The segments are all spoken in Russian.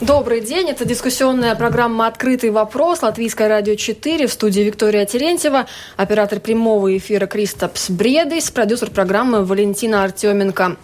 Добрый день. Это дискуссионная программа «Открытый вопрос». Латвийское радио 4. В студии Виктория Терентьева. Оператор прямого эфира Кристопс Бредис. Продюсер программы Валентина Артеменко.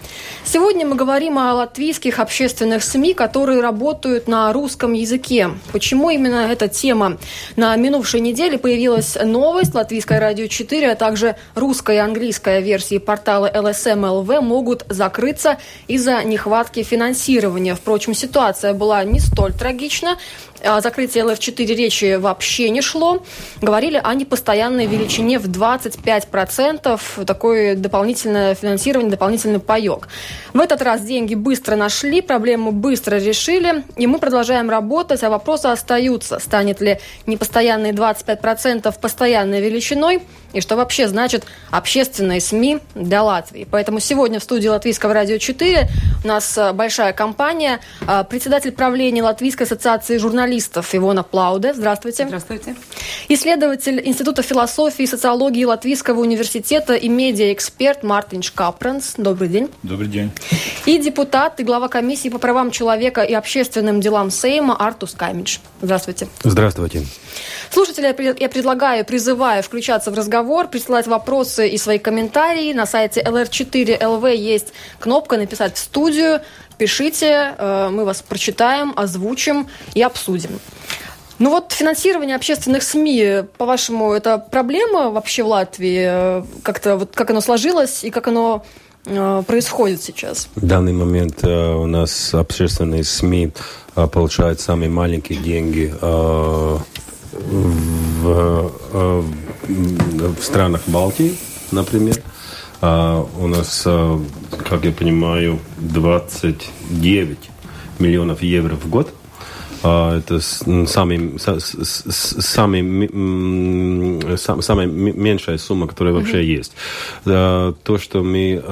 Сегодня мы говорим о латвийских общественных СМИ, которые работают на русском языке. Почему именно эта тема? На минувшей неделе появилась новость. Латвийское радио 4, а также русская и английская версии портала LSM-LV могут закрыться из-за нехватки финансирования. Впрочем, ситуация была не столь трагично. О закрытии ЛФ-4 речи вообще не шло. Говорили о непостоянной величине в 25%. Такое дополнительное финансирование, дополнительный паек. В этот раз деньги быстро нашли, проблему быстро решили, и мы продолжаем работать, а вопросы остаются. Станет ли непостоянные 25% постоянной величиной? И что вообще значит общественные СМИ для Латвии? Поэтому сегодня в студии Латвийского радио 4 у нас э, большая компания. Э, председатель правления Латвийской ассоциации журналистов журналистов Ивона Плауде. Здравствуйте. Здравствуйте. Исследователь Института философии и социологии Латвийского университета и медиаэксперт Мартин Шкапранс. Добрый день. Добрый день. И депутат и глава комиссии по правам человека и общественным делам Сейма Артус Камидж. Здравствуйте. Здравствуйте. Слушатели, я предлагаю, призываю включаться в разговор, присылать вопросы и свои комментарии. На сайте LR4LV есть кнопка «Написать в студию». Пишите, э, мы вас прочитаем, озвучим и обсудим. Ну вот финансирование общественных СМИ, по-вашему, это проблема вообще в Латвии? Как-то вот как оно сложилось и как оно э, происходит сейчас? В данный момент э, у нас общественные СМИ получают самые маленькие деньги в, в странах Балтии, например. А у нас, а, как я понимаю, 29 миллионов евро в год – это самый, самый, самая меньшая сумма, которая вообще есть. То, что мы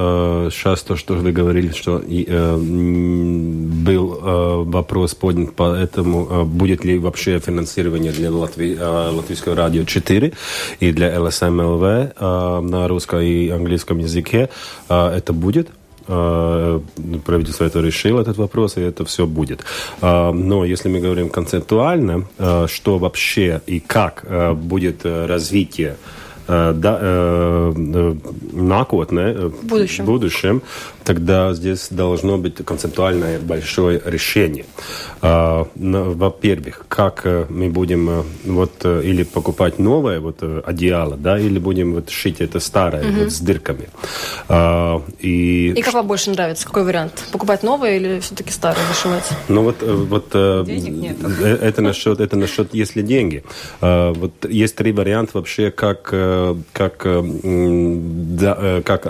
сейчас, то, что вы говорили, что э, был э, вопрос поднят по этому, э, будет ли вообще финансирование для Латвии, Латвийского радио 4 и для ЛСМЛВ на русском и английском языке, это будет. А, правительство это решило, этот вопрос, и это все будет. А, но если мы говорим концептуально, а, что вообще и как будет развитие да, накотне, в будущем. будущем, тогда здесь должно быть концептуальное большое решение. А, во-первых, как э, мы будем э, вот э, или покупать новое вот одеяло, да, или будем вот шить это старое угу. вот с дырками. А, и и как вам больше нравится? Какой вариант? Покупать новое или все-таки старое зашивать? Ну вот вот денег нет. Это насчет это насчет если деньги. А, вот есть три варианта вообще как как да, как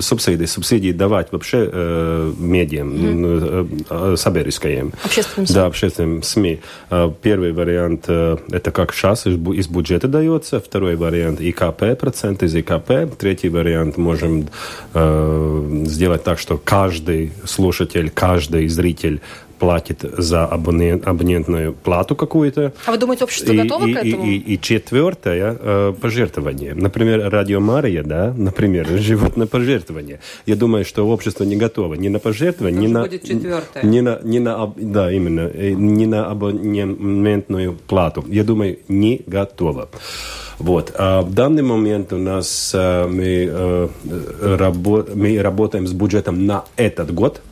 субсидии субсидии давать вообще э, медиам, mm-hmm. э, саберискаем. Общественным СМИ. Да, общественным СМИ. Э, первый вариант э, это как сейчас из, бюджета дается, второй вариант ИКП, процент из ИКП, третий вариант можем э, сделать так, что каждый слушатель, каждый зритель платит за абонент, абонентную плату какую-то. А вы думаете, общество и, готово и, к этому? И, и, и четвертое э, пожертвование. Например, Радио Мария, да, например, живет на пожертвование. Я думаю, что общество не готово ни на пожертвование, ни на, ни на, ни на, да, именно, э, ни на абонентную плату. Я думаю, не готово. Вот. А в данный момент у нас а, мы, а, рабо мы работаем с бюджетом на этот год – Э,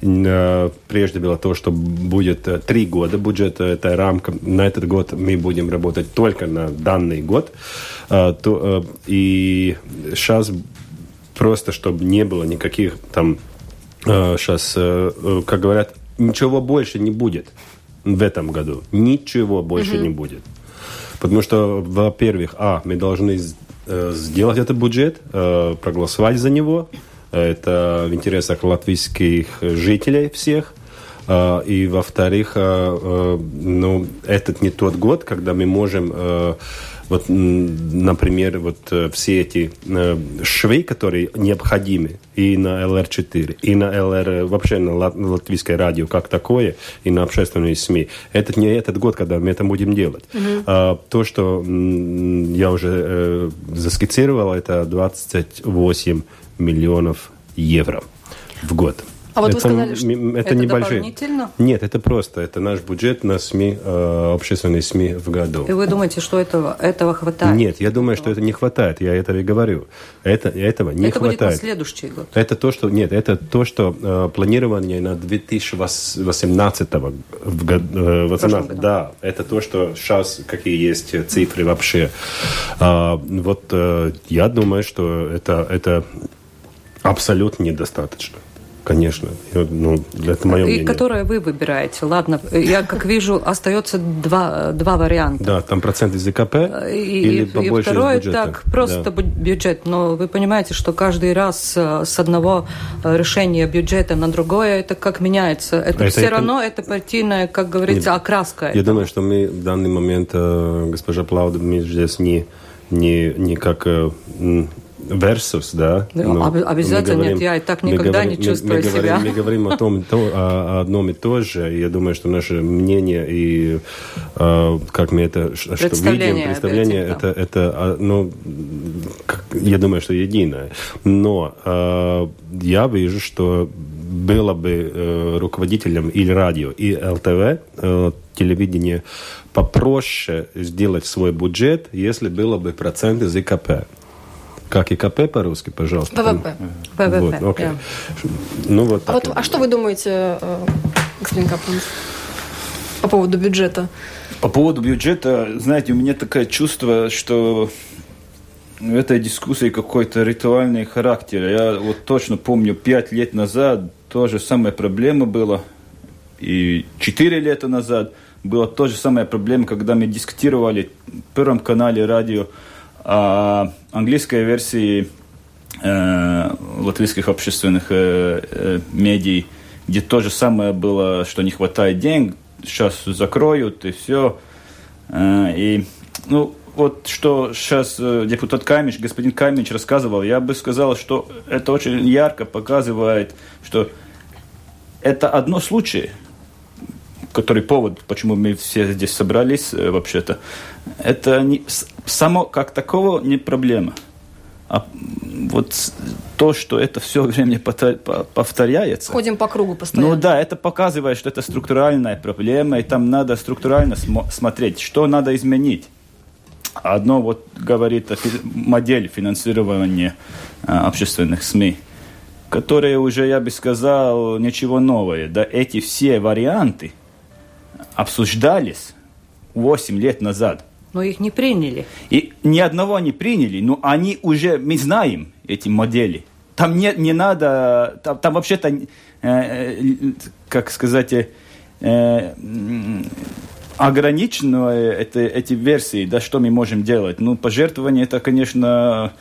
прежде было то, что будет э, три года бюджета, это рамка. На этот год мы будем работать только на данный год. Э, и сейчас просто, чтобы не было никаких там сейчас, как говорят, ничего больше не будет в этом году. Ничего больше mm-hmm. не будет. Потому что, во-первых, а, мы должны сделать этот бюджет, проголосовать за него, это в интересах латвийских жителей всех. А, и, во-вторых, а, ну, этот не тот год, когда мы можем вот, например, вот э, все эти э, швы, которые необходимы и на ЛР-4, и на ЛР, вообще на латвийское радио как такое, и на общественные СМИ. Это не этот год, когда мы это будем делать. Угу. А, то, что я уже э, заскицировал, это 28 миллионов евро в год. А вот это, вы сказали, что это, это небольшие. дополнительно? Нет, это просто. Это наш бюджет на СМИ, э, общественные СМИ в году. И вы думаете, что этого, этого хватает? Нет, я думаю, что это не хватает. Я это и говорю. Это, этого не это хватает. будет на следующий год. Это то, что нет, это то, что э, планирование на 2018 в год, э, 18, да, это то, что сейчас какие есть цифры вообще. А, вот э, я думаю, что это это абсолютно недостаточно. Конечно, ну, это мое И мнение. которое вы выбираете. Ладно, я как вижу, остается два, два варианта. Да, там процент из ЗКП И, или и побольше второе, из бюджета. так, просто Да. бю- бюджет. Но вы понимаете, что каждый раз э, с одного э, решения бюджета на другое, это как меняется. Это, Это- все это- равно это партийная, как говорится, Нет. окраска. Я этого. думаю, что мы в данный момент, э, госпожа Плауда, мы здесь не, не, не как э, versus, да? Ну, но об- обязательно мы нет, я и так мы никогда говорим- не мы- чувствую мы, говорим- себя. Мы говорим о том, то, о, о одном и то же. И я думаю, что наше мнение и э, как мы это что Представление видим, представление, это, это, а, ну, как- я думаю, что единое. Но э, я вижу, что было бы э, руководителем или радио, и ЛТВ, э, телевидение, попроще сделать свой бюджет, если было бы процент из IKP. Как IKP по-русски, пожалуйста? ВВП. ВВП, Вот, окей. да. Ну, вот А, вот, а что вы думаете, э, господин Капланс, по поводу бюджета? По поводу бюджета, знаете, у меня такое чувство, что в этой дискуссии какой-то ритуальный характер. Я вот точно помню, пять лет назад то же самая проблема была, и четыре лета назад была то же самая проблема, когда мы дискутировали в Первом канале радио о английской версии э, латвийских общественных э, э, медий, где то же самое было, что не хватает денег, сейчас закроют и все. Э, и, ну, вот что сейчас э, депутат Камич, господин Камич рассказывал, я бы сказал, что это очень ярко показывает, что это одно случай, который повод, почему мы все здесь собрались э, вообще-то, это не, само как такого не проблема. А вот то, что это все время повторяется. Ходим по кругу постоянно. Ну да, это показывает, что это структуральная проблема, и там надо структурально смо- смотреть, что надо изменить. Одно вот говорит о фи- модели финансирования а, общественных СМИ, которые уже, я бы сказал, ничего новое. Да эти все варианты обсуждались 8 лет назад. Но их не приняли. И ни одного не приняли, но они уже, мы знаем эти модели. Там не, не надо, там, там вообще-то, э, э, как сказать, э, э, м, ограничено это, эти версии, да, что мы можем делать. Ну, пожертвование, это, конечно,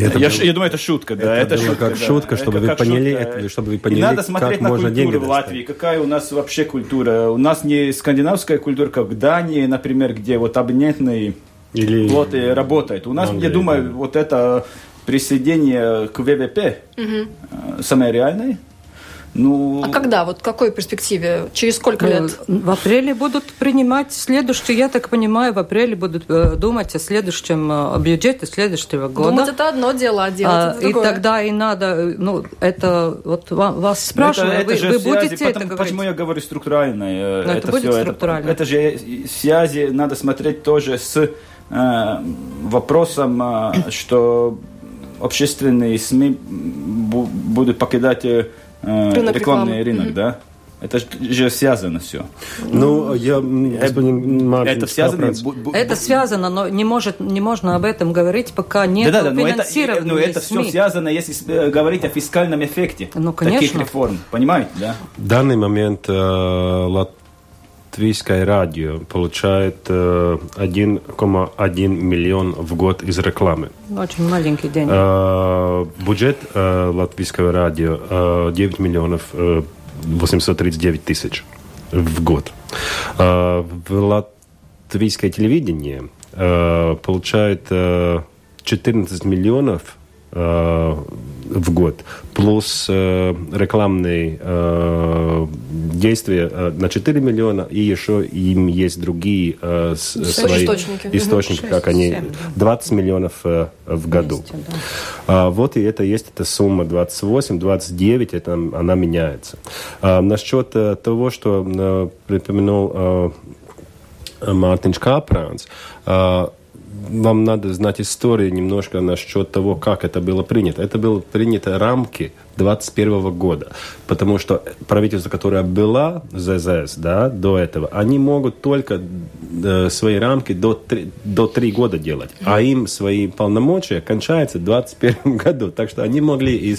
Это я, ш- я думаю, это шутка, да. это Это, было как да. шутка, чтобы Это вы как поняли, шутка. это, чтобы вы И поняли, надо смотреть как на можно деньги культуру в достать. Латвии. Какая у нас вообще культура? У нас не скандинавская культура, как в Дании, например, где вот абонентные Или плоты работают. У нас, Англии, я думаю, да. вот это присоединение к ВВП э, самое реальное. Ну, А когда? Вот в какой перспективе? Через сколько Ну, лет? В апреле будут принимать следующий, я так понимаю, в апреле будут э, думать о следующем э, бюджете следующего года. Думать это одно дело, а делать А, это и другое. тогда и надо, э, ну, это вот ва- вас спрашиваю, это- вы, это же вы связи, будете это потому- говорить? Почему я говорю структуральное? Но это будет всё, структурально. Это, же связи надо смотреть тоже с э, вопросом, э, что общественные СМИ бу- будут покидать э, Рынок рекламный рекламы. рынок, Мгм. да? Это же связано все. Ну, я, господин Мартин, это связано... Это связано, но не, может, не можно об этом говорить, пока нет Да-да-да, но это, финансирования но это все СМИ. связано, если э, говорить о фискальном эффекте Ну, таких конечно. реформ. Понимаете, да? В данный момент э, латвийское радио получает э, 1,1 миллион в год из рекламы. Очень маленький день. Э, бюджет э, латвийского радио э, 9 миллионов э, 839 тысяч в год. Э, в латвийское телевидение э, получает э, 14 миллионов э, в год, плюс э, рекламные э, действия э, на 4 миллиона, и еще им есть другие э, с, свои источники, источники 6, как они, 20 миллионов э, в году. Вместе, да. а, вот и это есть эта сумма 28, 29, это, она меняется. А, насчет э, того, что э, припомянул э, Мартин Капранс, э, вам надо знать историю немножко насчет того, как это было принято. Это было принято рамки 2021 года. Потому что правительство, которое было ЗЗС да, до этого, они могут только э, свои рамки до 3, до 3 года делать. А им свои полномочия кончаются в 2021 году. Так что они могли и,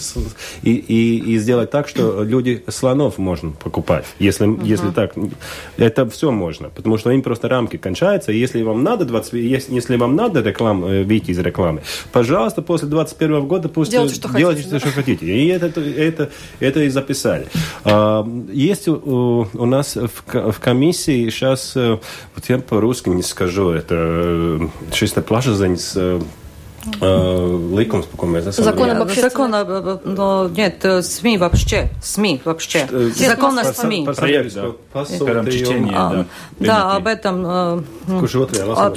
и, и, и сделать так, что люди слонов можно покупать. Если, uh-huh. если так, это все можно. Потому что им просто рамки кончаются. И если вам надо 20, если, если вам надо реклам, э, выйти из рекламы, пожалуйста, после 2021 года пусть делайте, что делайте, хотите. Что хотите. И это это, это, это и записали. А, есть у, нас в, комиссии сейчас, э, вот я по-русски не скажу, это чисто э, э, Ликумс, по мы Закон об Закон но нет, СМИ вообще, СМИ вообще. Закон о СМИ. Проект, да. да. Да, об этом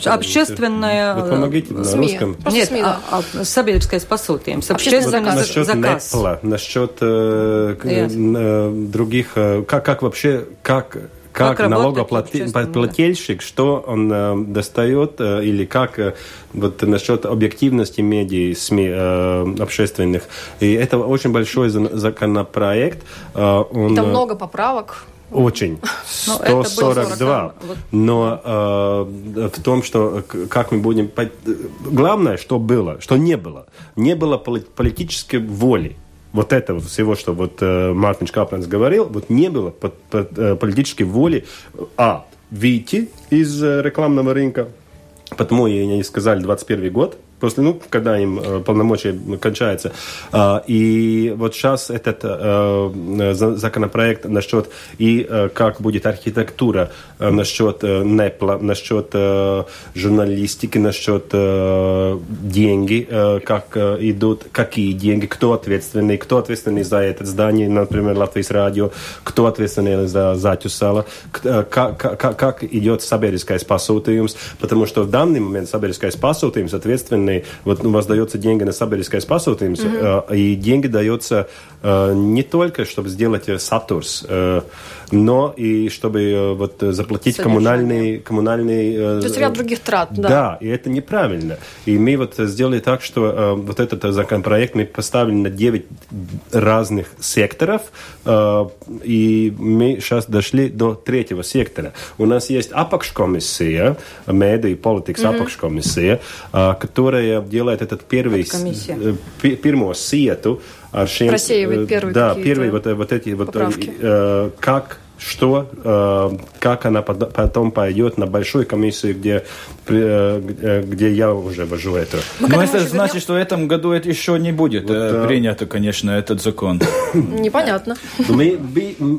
общественное... Вы помогите на русском. Нет, sabiedriskais pasūtījums. Общественный заказ. Насчет других, как вообще, как как, как налогоплательщик, что он э, достает, э, или как э, вот насчет объективности медиа, СМИ э, общественных. И это очень большой законопроект. Э, он, Там много поправок. Очень. 142. Но э, в том, что как мы будем... Главное, что было, что не было. Не было политической воли вот этого всего, что вот э, Мартин Капранс говорил, вот не было под, под, э, политической воли, а, выйти из э, рекламного рынка, потому и они сказали 21 год, после, ну, когда им э, полномочия кончаются. Э, и вот сейчас этот э, законопроект насчет и э, как будет архитектура, э, насчет э, НЭПЛа, насчет э, журналистики, насчет э, деньги, э, как э, идут, какие деньги, кто ответственный, кто ответственный за это здание, например, Латвийс радио, кто ответственный за Затюсала, как, как, как идет sabiedriskais pasūtījums, потому что в данный момент sabiedriskais pasūtījums ответственный стороны, вот у вас дается деньги на sabiedriskais pasūtījums, mm-hmm. и деньги дается э, не только, чтобы сделать э, сатурс, но и чтобы вот заплатить коммунальный, коммунальный... То есть ряд других трат, да. Да, и это неправильно. И мы вот сделали так, что вот этот законопроект мы поставили на 9 разных секторов, и мы сейчас дошли до третьего сектора. У нас есть апакшкомиссия, медиа и политикс mm-hmm. апакшкомиссия, которая делает этот первый, э, первую сету. Просеивает э, первые Да, первые вот, вот эти вот, э, как что, э, как она потом пойдет на большой комиссии, где, э, где я уже вожу это. Мы Но это значит, вернем? что в этом году это еще не будет вот, э, принято, конечно, этот закон. Непонятно. Мы,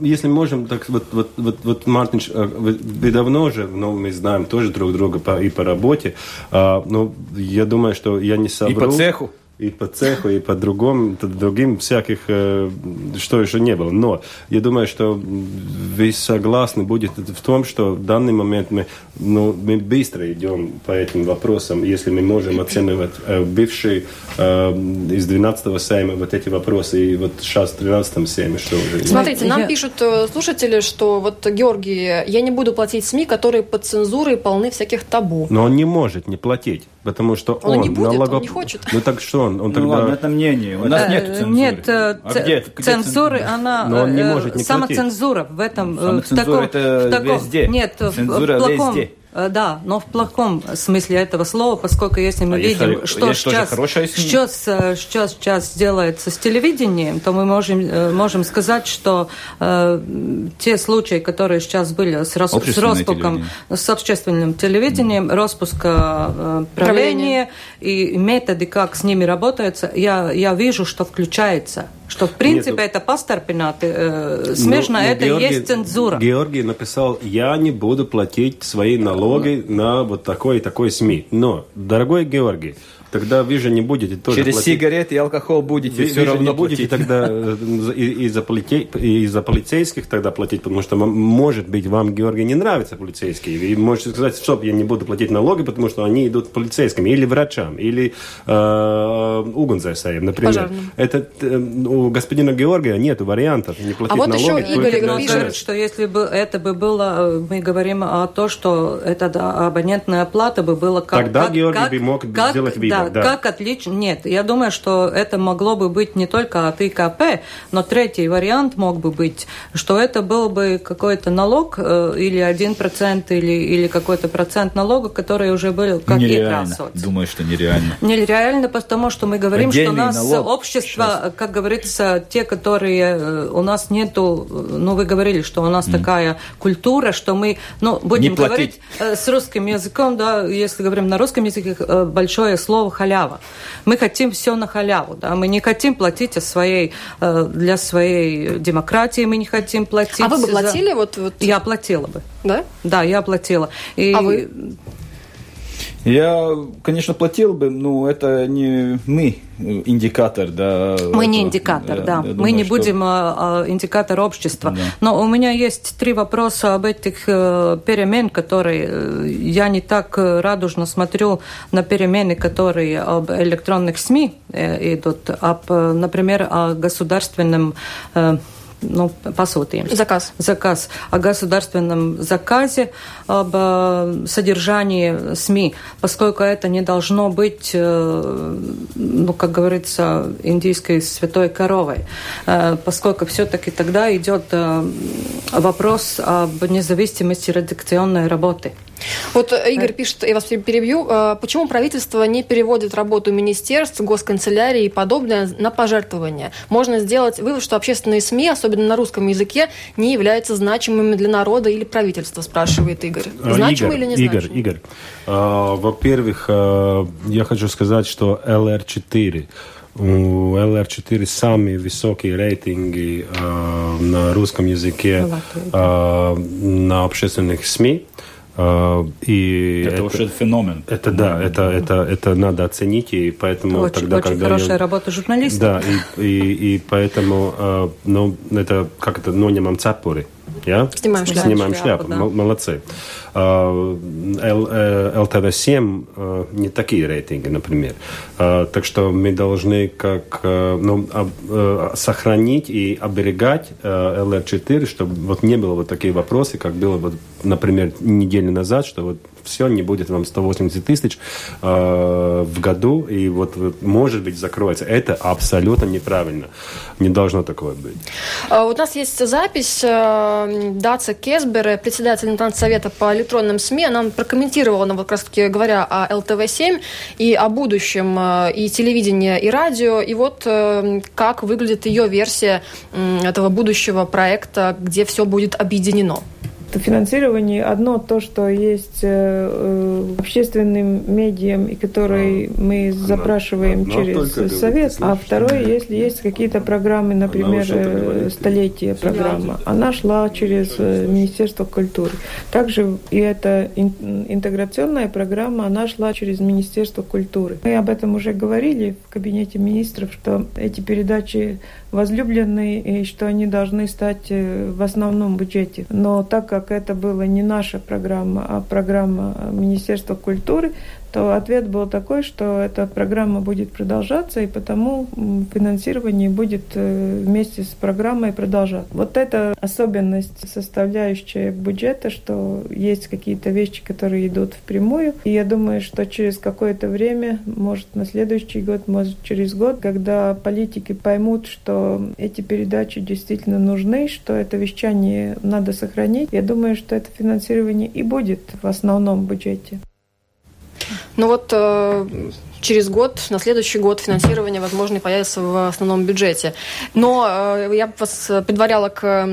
если можем, так вот, вот, вот, вот Мартин, вы, давно уже, ну, мы знаем тоже друг друга по, и по работе, а, но я думаю, что я не собрал. И по цеху и по цеху, и по другим, другим всяких, э, что еще не было. Но я думаю, что вы согласны будет в том, что в данный момент мы, ну, мы быстро идем по этим вопросам, если мы можем оценивать э, бывший э, из 12-го сейма вот эти вопросы, и вот сейчас в 13-м сейме, что уже... Смотрите, нам я... пишут э, слушатели, что вот, Георгий, я не буду платить СМИ, которые под цензурой полны всяких табу. Но он не может не платить. Потому что он, он не будет, налогоп... он не хочет. Ну так что он? он ну, тогда... ладно, это мнение. У нас э, нет цензуры. Нет, э, а где, где цензуры, она... Но он не э, может не Самоцензура в этом... Самоцензура в таком, это в таком, везде. Нет, цензура в, в плохом, везде. Э, да, но в плохом смысле этого слова, поскольку если мы а видим, есть, что, есть сейчас, что, что сейчас делается с телевидением, то мы можем, э, можем сказать, что э, те случаи, которые сейчас были с, рос, с распуском, с общественным телевидением, mm. распуска э, правления и методы, как с ними работается, я, я вижу, что включается что, в принципе, Нет, это пасторпинаты. Э, смешно, ну, это Георгий, есть цензура. Георгий написал, я не буду платить свои налоги на вот такой и такой СМИ. Но, дорогой Георгий, тогда вы же не будете тоже Через платить. сигареты и алкоголь будете вы, все вы равно не будете платить. тогда из-за полицей, из полицейских тогда платить, потому что, может быть, вам, Георгий, не нравятся полицейские. Вы можете сказать, стоп, я не буду платить налоги, потому что они идут полицейским, или врачам, или э, угонзайсаем, например. Пожарным. Это, э, у господина Георгия нет вариантов не платить а вот налоги. Еще Игорь пишет, что если бы это бы было, мы говорим о том, что эта абонентная плата бы была как... Тогда как, Георгий как, бы мог как, сделать выбор. Да, да, как отлично... Нет, я думаю, что это могло бы быть не только от ИКП, но третий вариант мог бы быть, что это был бы какой-то налог э, или 1% или, или какой-то процент налога, который уже был как нереально. Думаю, что нереально. Нереально, потому что мы говорим, Отдельный что у нас налог общество, сейчас. как говорится, те, которые э, у нас нету, ну вы говорили, что у нас mm. такая культура, что мы, ну будем говорить э, с русским языком, да, если говорим на русском языке, большое слово халява. Мы хотим все на халяву, да, мы не хотим платить своей, для своей демократии, мы не хотим платить. А вы бы платили? За... Вот, вот... Я платила бы. Да? Да, я платила. И... А вы? Я, конечно, платил бы, но это не мы индикатор, да. Мы не индикатор, да. да. Мы не что... будем а, а, индикатор общества. Да. Но у меня есть три вопроса об этих э, перемен, которые э, я не так радужно смотрю на перемены, которые об электронных СМИ э, идут, об, например, о государственном ну, посылаем. Заказ. Заказ. О государственном заказе, об э, содержании СМИ, поскольку это не должно быть, э, ну, как говорится, индийской святой коровой, э, поскольку все-таки тогда идет вопрос об независимости редакционной работы. Вот э, Игорь пишет, я вас перебью, э, почему правительство не переводит работу министерств, госканцелярии и подобное на пожертвования? Можно сделать вывод, что общественные СМИ, особенно на русском языке, не являются значимыми для народа или правительства, спрашивает Игорь. Э, Значимы Игорь, или не значимы? Игорь, Игорь, э, во-первых, э, я хочу сказать, что ЛР-4 у LR4 самые высокие рейтинги э, на русском языке э, на общественных СМИ. И это, это уже феномен. Это да, это, это, это надо оценить, и поэтому очень, тогда, очень когда хорошая я, работа журналистов. Да, и, и, и поэтому, а, ну, это как это, ну, немам Ja? Снимаем шляпу. Снимаем шляпу, да. молодцы. ЛТВ-7 э, не такие рейтинги, например. Так что мы должны как э, ну, э, сохранить и оберегать ЛР-4, чтобы вот не было вот такие вопросы, как было, вот, например, неделю назад, что вот все, не будет вам 180 тысяч э, в году, и вот, может быть, закроется. Это абсолютно неправильно. Не должно такое быть. А, у нас есть запись э, Даца Кесбера, председатель Совета по электронным СМИ. Она прокомментировала, она вот как раз таки говоря о ЛТВ-7 и о будущем э, и телевидения, и радио. И вот э, как выглядит ее версия этого будущего проекта, где все будет объединено. Финансирование одно то, что есть э, э, общественным медиам, и который а, мы запрашиваем она через совет, а второе, если есть какие-то программы, например, э, столетие программа, она шла через Министерство культуры. Также и эта интеграционная программа, она шла через Министерство культуры. Мы об этом уже говорили в кабинете министров, что эти передачи возлюбленные и что они должны стать в основном бюджете. Но так как это была не наша программа, а программа Министерства культуры, то ответ был такой, что эта программа будет продолжаться, и потому финансирование будет э, вместе с программой продолжаться. Вот это особенность, составляющая бюджета, что есть какие-то вещи, которые идут впрямую. И я думаю, что через какое-то время, может на следующий год, может через год, когда политики поймут, что эти передачи действительно нужны, что это вещание надо сохранить, я думаю, что это финансирование и будет в основном бюджете. Ну вот э, через год, на следующий год финансирование, возможно, появится в основном бюджете. Но э, я вас предваряла к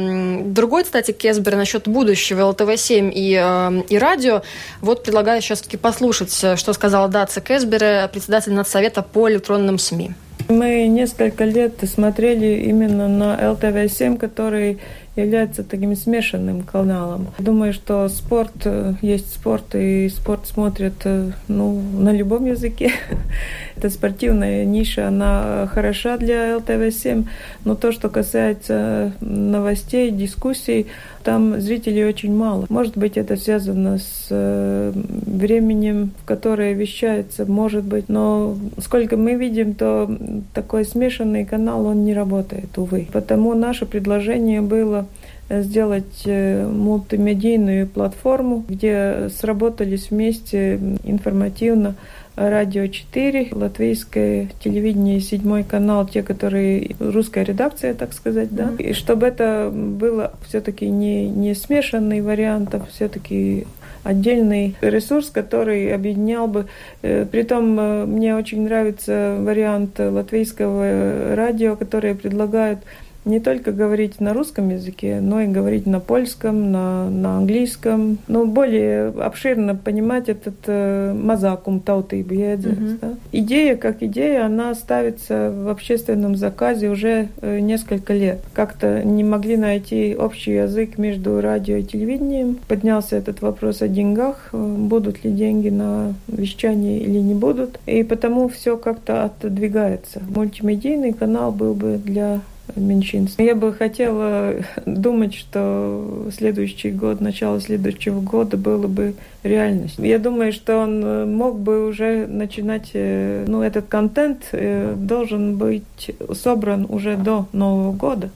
другой статье Кесбера насчет будущего ЛТВ-7 и, э, и радио. Вот предлагаю сейчас таки послушать, что сказала Даца Кесбера, председатель Надсовета по электронным СМИ. Мы несколько лет смотрели именно на ЛТВ-7, который является таким смешанным каналом. Думаю, что спорт э, есть спорт, и спорт смотрят э, ну, на любом языке. Эта спортивная ниша, она хороша для ЛТВ-7, но то, что касается новостей, дискуссий, там зрителей очень мало. Может быть, это связано с э, временем, в которое вещается, может быть, но сколько мы видим, то такой смешанный канал, он не работает, увы. Потому наше предложение было сделать э, мультимедийную платформу, где сработались вместе информативно Радио 4, латвийское телевидение, седьмой канал, те, которые русская редакция, так сказать, да. И чтобы это было все-таки не, не смешанный вариант, а все-таки отдельный ресурс, который объединял бы. Э, притом э, мне очень нравится вариант латвийского радио, которое предлагают не только говорить на русском языке, но и говорить на польском, на, на английском. Ну, более обширно понимать этот э, мазакум тауты mm-hmm. да? Идея как идея, она ставится в общественном заказе уже э, несколько лет. Как-то не могли найти общий язык между радио и телевидением. Поднялся этот вопрос о деньгах, э, будут ли деньги на вещание или не будут. И потому все как-то отодвигается. Мультимедийный канал был бы для меньшинств. Я бы хотела думать, что следующий год, начало следующего года было бы реальностью. Я думаю, что он э, мог бы уже начинать, э, ну, этот контент э, должен быть собран уже до Нового года.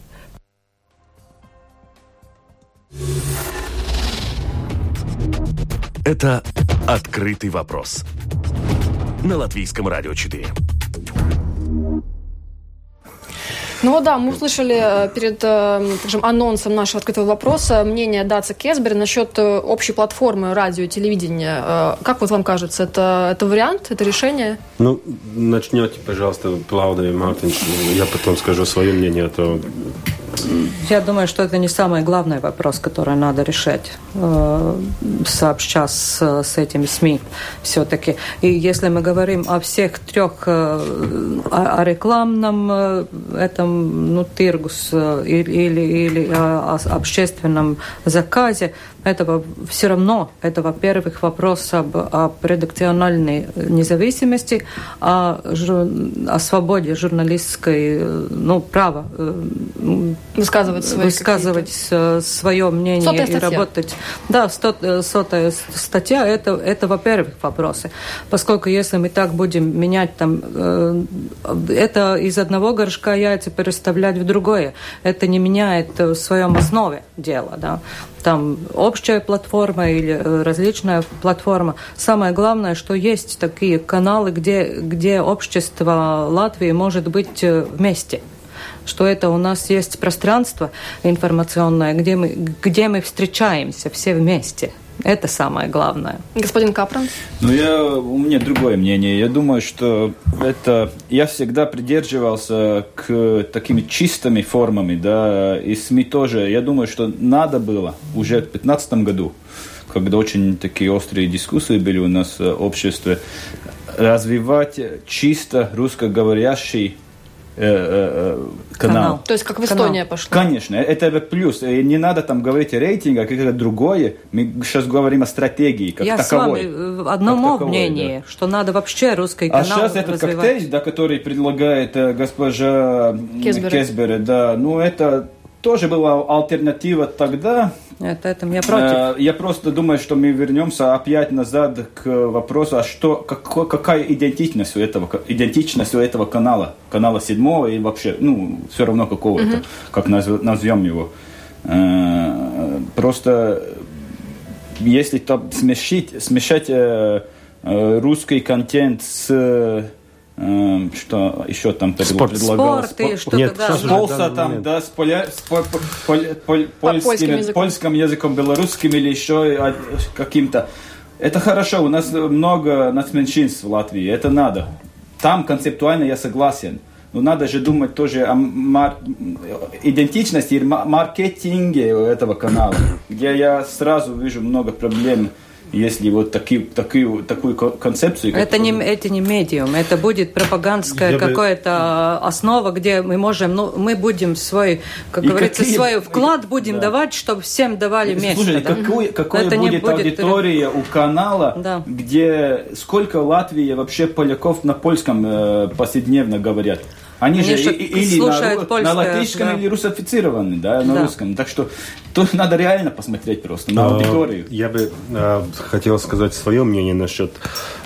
Это «Открытый вопрос» на Латвийском радио 4. Ну да, мы услышали э, перед э, скажем, анонсом нашего открытого вопроса мнение Даца Кесбер насчет э, общей платформы радио и телевидения. Как вот вам кажется, это, это вариант, это решение? Ну, начнете, пожалуйста, Плауда и Мартин, я потом скажу свое мнение, а то я думаю, что это не самый главный вопрос, который надо решать э, сообща с, с этими СМИ все-таки. И если мы говорим о всех трех, э, о, о рекламном э, этом, ну, тиргус или, или, о общественном заказе, этого все равно, это, во-первых, вопрос об, об редакциональной независимости, о, о свободе журналистской, ну, права высказывать, свои высказывать свое мнение сотая и статья. работать. Да, сто, сотая статья, это, это, во-первых, вопросы. Поскольку если мы так будем менять там, э, это из одного горшка яйца переставлять в другое, это не меняет в своем основе дела, да там общая платформа или э, различная платформа. Самое главное, что есть такие каналы, где, где общество Латвии может быть э, вместе что это у нас есть пространство информационное, где мы, где мы встречаемся все вместе. Это самое главное. Господин Капран? Ну, я, у меня другое мнение. Я думаю, что это... Я всегда придерживался к такими чистыми формами, да, и СМИ тоже. Я думаю, что надо было уже в 2015 году, когда очень такие острые дискуссии были у нас в обществе, развивать чисто русскоговорящий канал. канал. То есть как в Эстонии пошло. Конечно, это плюс. Не надо там говорить о рейтинге, а какое-то другое. Мы сейчас говорим о стратегии как Я таковой. с вами в одном мнении, да. что надо вообще русский канал А сейчас этот коктейль, да, который предлагает госпожа Кесбере да, ну это тоже была альтернатива тогда. Нет, это я против. Э, я просто думаю, что мы вернемся опять назад к вопросу, а что, как, какая идентичность у этого, идентичность у этого канала, канала седьмого и вообще, ну, все равно какого-то, угу. как назовем его. Э, просто если там смешить, смешать э, русский контент с что еще там Спорт. предлагалось? Спорт и что-то, Нет, да. Полса там, да, с, поля, с по, по, по, по, польским, языком. польским языком, белорусским или еще каким-то. Это хорошо, у нас много нацменьшинств в Латвии, это надо. Там концептуально я согласен. Но надо же думать тоже о мар... идентичности и маркетинге этого канала, где я сразу вижу много проблем если вот таки, таки, такую концепцию... Это не, это не медиум, это будет пропагандская какая-то бы... основа, где мы можем, ну, мы будем свой, как и говорится, какие... свой вклад будем да. давать, чтобы всем давали место. Слушай, да? какой, какой это будет, будет аудитория у канала, да. где сколько Латвии вообще поляков на польском э, повседневно говорят? Они, Они же или на, польское, на латышском, да. или русифицированы, да, на да. русском. Так что тут надо реально посмотреть просто на а, аудиторию. Я бы э, хотел сказать свое мнение насчет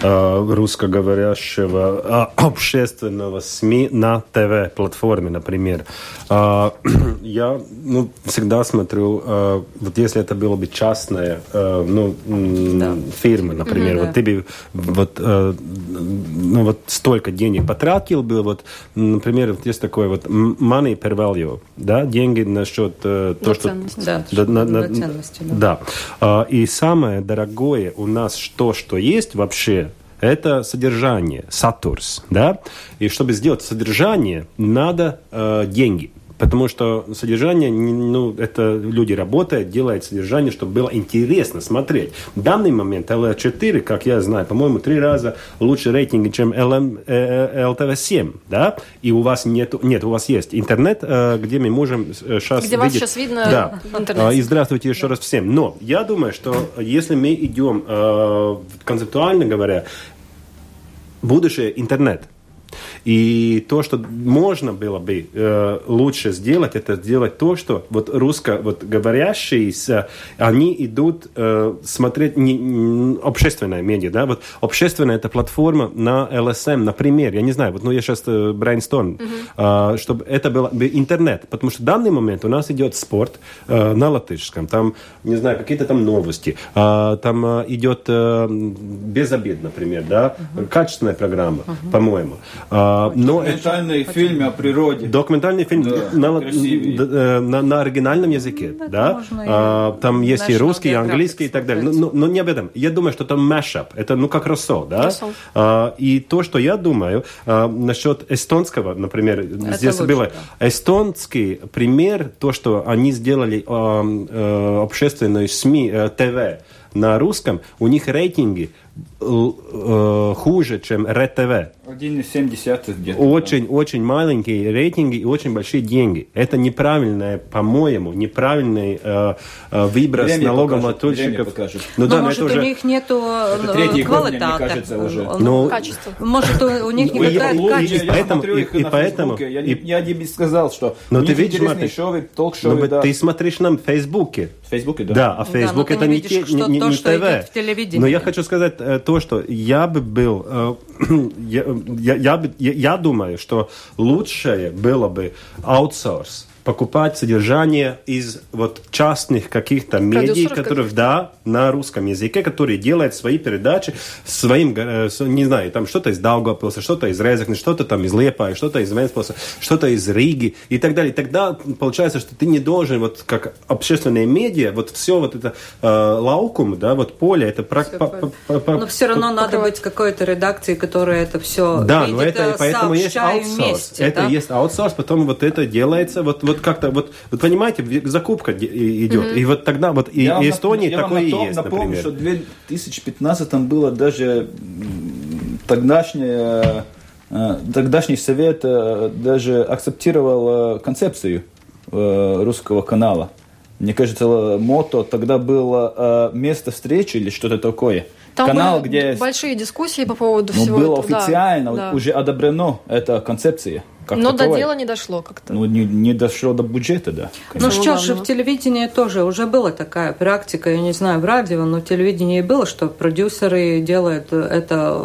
э, русскоговорящего э, общественного СМИ на ТВ-платформе, например. Э, я ну, всегда смотрю, э, вот если это было бы частная э, ну, да. фирма, например, mm-hmm, вот да. ты бы вот, э, ну, вот столько денег потратил бы, вот например, вот есть такое вот money per value, да, деньги насчет э, то, что... Да, да, на, на, да. да. А, и самое дорогое у нас то, что есть вообще, это содержание, сатурс, да, и чтобы сделать содержание, надо э, деньги. Потому что содержание, ну, это люди работают, делают содержание, чтобы было интересно смотреть. В данный момент LR4, как я знаю, по-моему, три раза лучше рейтинги, чем LM, LTV7, э, да? И у вас нет, нет, у вас есть интернет, э, где мы можем сейчас Где видеть... вас сейчас видно да. интернет. И здравствуйте еще да. раз всем. Но я думаю, что если мы идем, э, концептуально говоря, будущее интернет, и то, что можно было бы э, лучше сделать, это сделать то, что вот русско вот говорящие, они идут э, смотреть не, не, общественное медиа, да, вот общественная это платформа на LSM, например, я не знаю, вот, ну я сейчас э, brainstorm, mm-hmm. э, чтобы это был бы интернет, потому что в данный момент у нас идет спорт э, на латышском, там, не знаю, какие-то там новости, э, там э, идет э, без обед, например, да, mm-hmm. качественная программа, mm-hmm. по-моему. А, но документальный это, фильм о природе. Документальный фильм да, на, на, на, на оригинальном языке, ну, да? А, там есть и русский, и английский и так далее. Но, но, но не об этом. Я думаю, что там mashup. Это ну как рассол, да? А, и то, что я думаю а, насчет эстонского, например, это здесь лучше, было да. эстонский пример, то, что они сделали а, а, общественную СМИ, а, ТВ на русском, у них рейтинги Э, хуже, чем РТВ. 1,7 где-то. Очень, да. очень маленькие рейтинги и очень большие деньги. Это неправильное, по-моему, неправильный э, э, выброс время налогоплательщиков. Ну, да, может, уже... у них нету это э, квалитата. кажется, уже. Но... Ну, Качество. Может, у, у них не хватает качества. И, поэтому, и, и поэтому... Я, и... я не сказал, что но у ты видишь, интересные шоу, ток-шоу, ну, да. Ты смотришь нам в Фейсбуке. В Фейсбуке, да. Да, а Фейсбук да, это не, видишь, не, не, не ТВ. Но я хочу сказать то, что я бы был, э, я, я, я, я думаю, что лучшее было бы аутсорс Покупать содержание из вот частных каких-то медий, которые, да, на русском языке, которые делают свои передачи своим, э, не знаю, там что-то из Даугавпилса, что-то из Резекни, что-то там из Лепая, что-то из Венспилса, что-то из Риги и так далее. И тогда получается, что ты не должен, вот как общественные медиа, вот все вот это э, лаукум, да, вот поле, это... Про, по, по, по, но все равно надо быть какой-то редакцией, которая это все Да, но это, поэтому есть аутсорс. Вместе, это да? есть аутсорс, потом вот это делается, вот, вот как-то, вот, вот понимаете, закупка идет, mm-hmm. и вот тогда вот и, и Эстонии такое и есть, напомню, например. что в 2015 было даже тогдашняя э, тогдашний совет э, даже акцептировал э, концепцию русского канала. Мне кажется, мото тогда было место встречи или что-то такое. Там Канал, были где большие дискуссии по поводу ну, всего было этого. официально да, уже одобрено эта концепция. Как Но таковой. до дела не дошло как-то. Ну, не, не дошло до бюджета, да. Ну, что же, в телевидении тоже уже была такая практика, я не знаю, в радио, но в телевидении было, что продюсеры делают это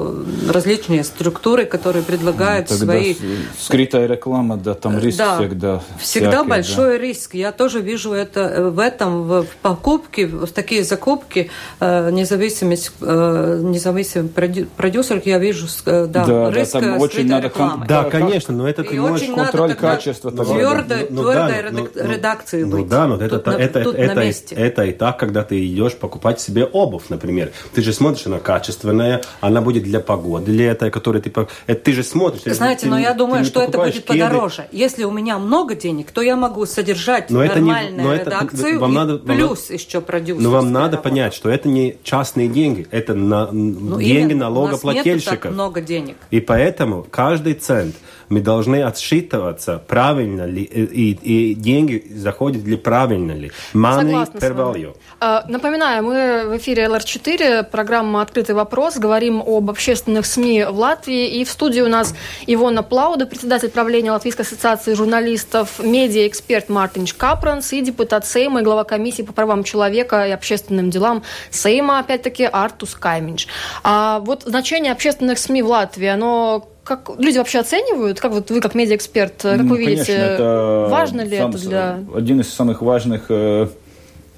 различные структуры, которые предлагают ну, свои... скрытая реклама, да, там риск да, всегда. Всегда всякий, большой да. риск. Я тоже вижу это в этом, в покупке, в такие закупки э, независимость, э, независимый продюсер, я вижу, э, да, да риск да, там очень надо рекламы. Да, конечно, но это как и можешь контроль качества. Твердой, ну, твердой да, ну, редакции ну, быть. Ну да, но это, тут, это, тут это, это, это и так, когда ты идешь покупать себе обувь, например. Ты же смотришь, она качественная, она будет для погоды лета, которая ты... Это ты же смотришь. Знаете, ты, но я думаю, что это будет кеды. подороже. Если у меня много денег, то я могу содержать но нормальную это не, но редакцию это, вам надо, плюс вам, еще продюсер. Но вам надо работа. понять, что это не частные деньги, это на, ну, деньги налогоплательщиков. У нас много денег. И поэтому каждый цент мы должны отсчитываться, правильно ли, и, и деньги заходят ли правильно ли. Money per value. А, напоминаю, мы в эфире ЛР4, программа «Открытый вопрос». Говорим об общественных СМИ в Латвии. И в студии у нас Ивона Плауда, председатель правления Латвийской ассоциации журналистов, медиа-эксперт Мартин Капранс и депутат Сейма и глава комиссии по правам человека и общественным делам Сейма, опять-таки, Артус Кайминч. А вот значение общественных СМИ в Латвии, оно как люди вообще оценивают? Как вот вы, как медиаэксперт, как ну, вы видите, конечно, это важно ли сам, это для... Один из самых важных э,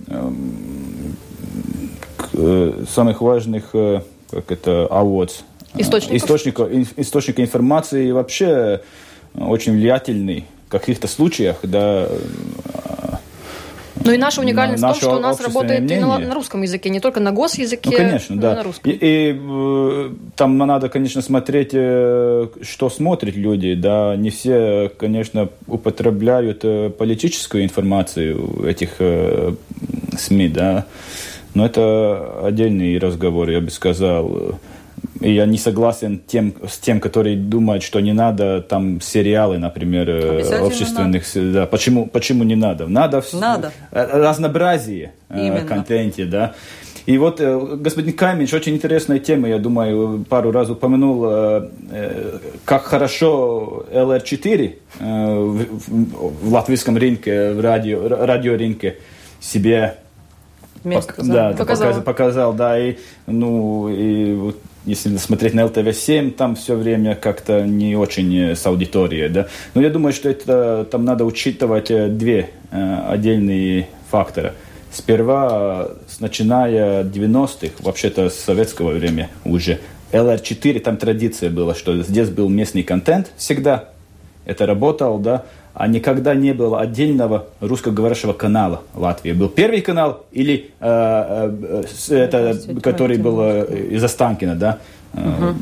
эм, э, самых важных, э, как это, авод, источников? источника, источника информации и вообще очень влиятельный в каких-то случаях, да, ну и наша уникальность в том, что у нас работает мнение. и на, на русском языке, не только на госязыке, ну, конечно, но да. и на русском. И, и э, там надо, конечно, смотреть, э, что смотрят люди, да, не все, конечно, употребляют э, политическую информацию этих СМИ, да, но это отдельный разговор, я бы сказал. И я не согласен тем, с тем, которые думают, что не надо там сериалы, например, э, общественных. Надо. Да, почему, почему не надо? Надо, надо. Э, разнообразие э, Именно. контенте, да. И вот господин Камич, очень интересная тема, я думаю, пару раз упомянул, как хорошо LR4 в латвийском рынке, в радио, радиорынке себе Место, пок, да, показал. показал, да, и, ну, и вот если смотреть на ЛТВ-7, там все время как-то не очень э, с аудиторией, да. Но я думаю, что это там надо учитывать э, две э, отдельные фактора. Сперва, начиная 90-х, вообще-то с советского времени уже, LR4, там традиция была, что здесь был местный контент всегда, это работал, да, а никогда не было отдельного русскоговорящего канала Латвии. Был первый канал или э, э, это, который был э, из Останкина, да? Угу.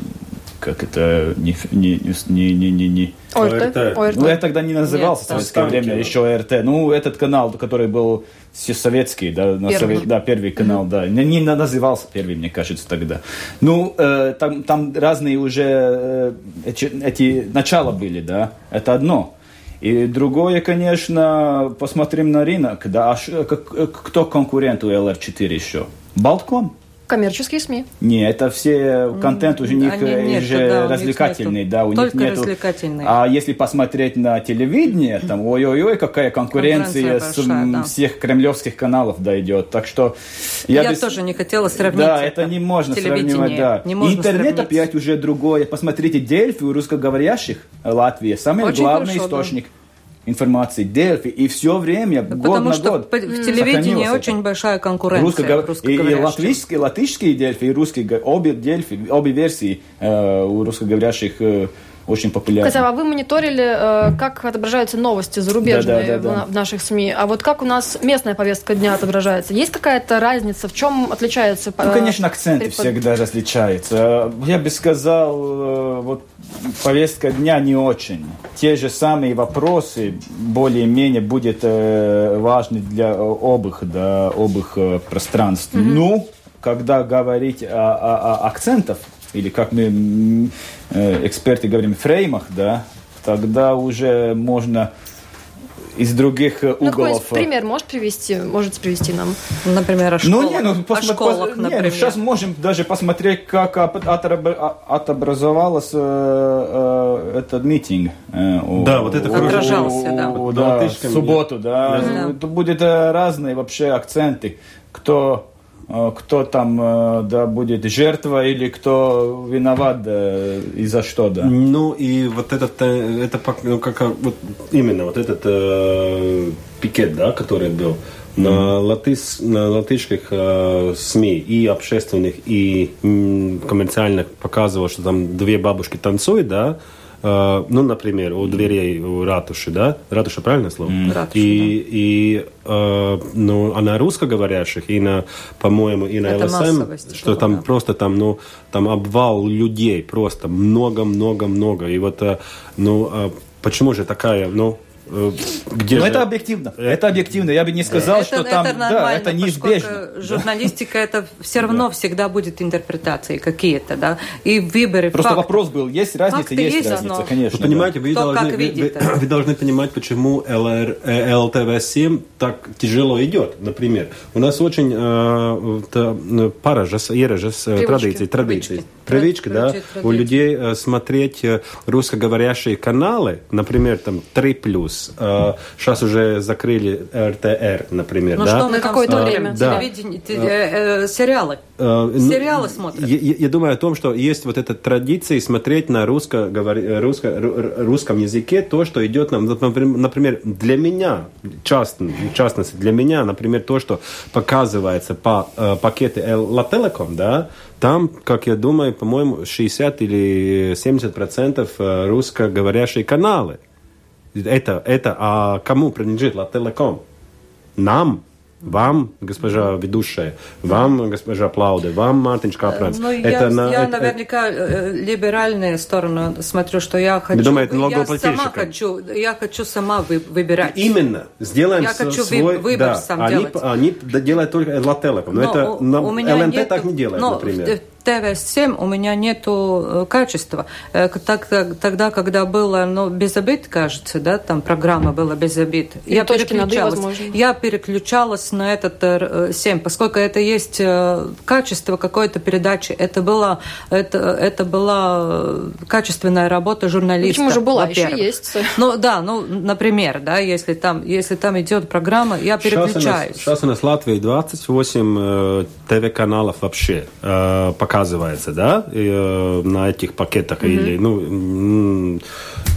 Как это не не не не не не ОРТ. ОРТ. Ну я тогда не назывался Нет, в советское время еще ОРТ. Ну этот канал, который был советский, да, на первый. Совет, да, первый канал, mm да, не, не назывался первый, мне кажется, тогда. Ну э, там там разные уже э, эти, эти начала были, да, это одно. И другое, конечно, посмотрим на рынок. Да, а кто конкурент у LR4 еще? Балтком? Коммерческие СМИ. Не, это все контент уже у них Они же да, развлекательный, да, у них нету. развлекательный. А если посмотреть на телевидение, там, ой-ой-ой, какая конкуренция, конкуренция с большая, да. всех кремлевских каналов дойдет. Так что я, я без... тоже не хотела сравнить. Да, это, это не можно сравнивать, да. Не можно Интернет сравнить. опять уже другое. Посмотрите, Дельфи у русскоговорящих Латвии самый Очень главный хорошо, источник. Да информации, Дельфи, и все время, Потому год на что год. в телевидении очень большая конкуренция. Русско... И, и латвийские, латышские Дельфи, и русские, обе Дельфи, обе версии э, у русскоговорящих э, очень популярны. Хотя, а вы мониторили, э, как отображаются новости зарубежные да, да, да, да. в наших СМИ. А вот как у нас местная повестка дня отображается? Есть какая-то разница? В чем отличается? Ну, конечно, акценты препод... всегда различаются. Я бы сказал, э, вот повестка дня не очень. Те же самые вопросы более-менее будет э, важны для обых, да, обых пространств. Mm-hmm. Ну, когда говорить о, о, о акцентах, или как мы э, эксперты говорим, фреймах, да, тогда уже можно из других э, ну, углов. Ну, пример можешь привести, можете привести нам? Например, о школах. Ну, не, ну, посмо... о школах, пос... например. Не, ну, сейчас можем даже посмотреть, как отобразовался э, э, этот митинг. Э, да, у, вот это хорошо. Отражался, да. У, да, в субботу, да. да. Это будет разные вообще акценты. Кто Э, кто там э, да, будет жертва или кто виноват да, и за что, да. Ну и вот этот, э, это ну, как, вот именно вот этот э, пикет, да, который был на, латыс, на латышских э, СМИ и общественных, и м, коммерциальных показывал, что там две бабушки танцуют, да, э, ну, например, у дверей у ратуши, да? Ратуша правильное слово? Mm. Ратуша, и, да. и э, ну, а на русскоговорящих, и на, по-моему, и на Это ЛСМ, что там да. просто там, ну, там обвал людей, просто много-много-много. И вот, э, ну, э, почему же такая, ну, где Но же... это объективно. Это объективно. Я бы не сказал, это, что это там... Да, это неизбежно. Журналистика это все равно всегда будет интерпретации какие-то, да. И выборы Просто факт. вопрос был, есть разница, Факты есть, есть разница, но... конечно. Вы понимаете, вы должны, вы, вы, должны понимать, почему ЛР, э, ЛТВ-7 так тяжело идет, например. У нас очень э, пара же, традиций, традиций. Привычка, да, у людей э, смотреть русскоговорящие каналы, например, там 3+, Сейчас э, уже закрыли РТР, например. Ну да? что, на какое-то время? Да. Э, э, сериалы. Ну, сериалы смотрят. Я, я думаю о том, что есть вот эта традиция смотреть на русско, русско, русском языке то, что идет нам. Например, для меня, част, в частности, для меня, например, то, что показывается по э, пакеты Telecom, да, там, как я думаю, по-моему, 60 или 70 процентов русскоговорящие каналы. Это, это, а кому принадлежит Ла Телеком? Нам, вам, госпожа ведущая, вам, госпожа Плауде, вам, Мартин Капранц. Ну, это я, на, я это, наверняка это... либеральную сторону смотрю, что я хочу... Вы думаете, я сама хочу, я хочу сама вы, выбирать. Именно. Сделаем я хочу свой... выбор да, сам они, делать. Они делают только Ла Телеком. Но, но это у, на, у меня ЛНТ нету, так не делает, но, например. ТВ-7 у меня нету э, качества. Э, так, тогда, когда было ну, без обид, кажется, да, там программа была без обид, И я переключалась. Я переключалась на этот 7, э, поскольку это есть качество какой-то передачи. Это была, это, это была качественная работа журналиста. Почему же была? Еще есть. Ну да, ну, например, да, если там, если там идет программа, я переключаюсь. Сейчас у нас, сейчас у нас Латвии 28 ТВ-каналов вообще. Пока оказывается, да, э, на этих пакетах mm-hmm. или, ну,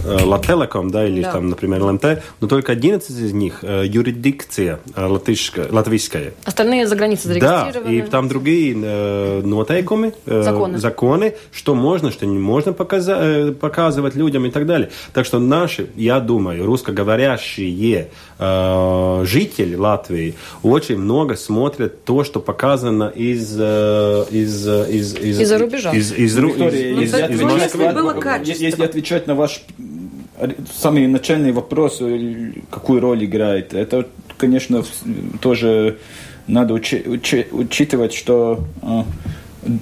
Лателеком, да, или да. там, например, ЛНТ, но только 11 из них э, юрисдикция э, латышская, латвийская. Остальные за границей зарегистрированы. Да, и там другие э, нотейкумы, э, законы. законы, что можно, что не можно показа- э, показывать людям и так далее. Так что наши, я думаю, русскоговорящие э, жители Латвии очень много смотрят то, что показано из, э, из, из, из, из-за рубежа. Из, из, из, Виктория, из, из, из, из, если отвечать на ваш самый начальный вопрос, э, какую роль играет, это, конечно, тоже надо учи, учи, учитывать, что э,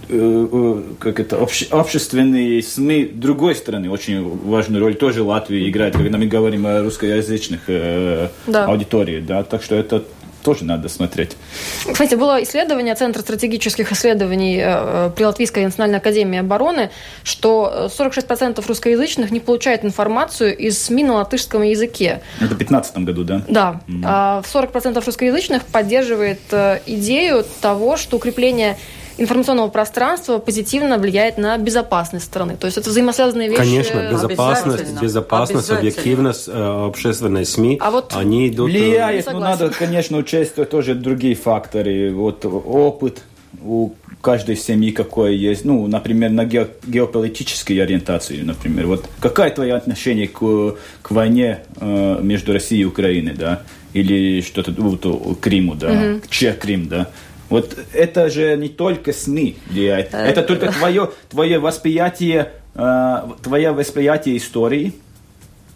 э, как это, обще, общественные СМИ другой стороны очень важную роль тоже Латвии играет, когда мы говорим о русскоязычных э, да. аудитории, да, так что это тоже надо смотреть. Кстати, было исследование Центра стратегических исследований э, э, при Латвийской национальной академии обороны, что 46% русскоязычных не получают информацию из СМИ на латышском языке. Это в 2015 году, да? Да. А 40% русскоязычных поддерживает э, идею того, что укрепление информационного пространства позитивно влияет на безопасность страны. То есть это взаимосвязанные вещи. Конечно, безопасность, безопасность, объективность, э, общественные СМИ, а вот они идут... Э, влияет, но надо, конечно, учесть тоже другие факторы. Вот опыт у каждой семьи какое есть, ну, например, на ге геополитической ориентации, например. Вот какое твое отношение к, к войне э, между Россией и Украиной, да? Или что-то, вот, к Криму, да? Mm-hmm. Че Крим, да? Вот это же не только СМИ влияет, э, это только твое, твое восприятие, э, твое восприятие истории,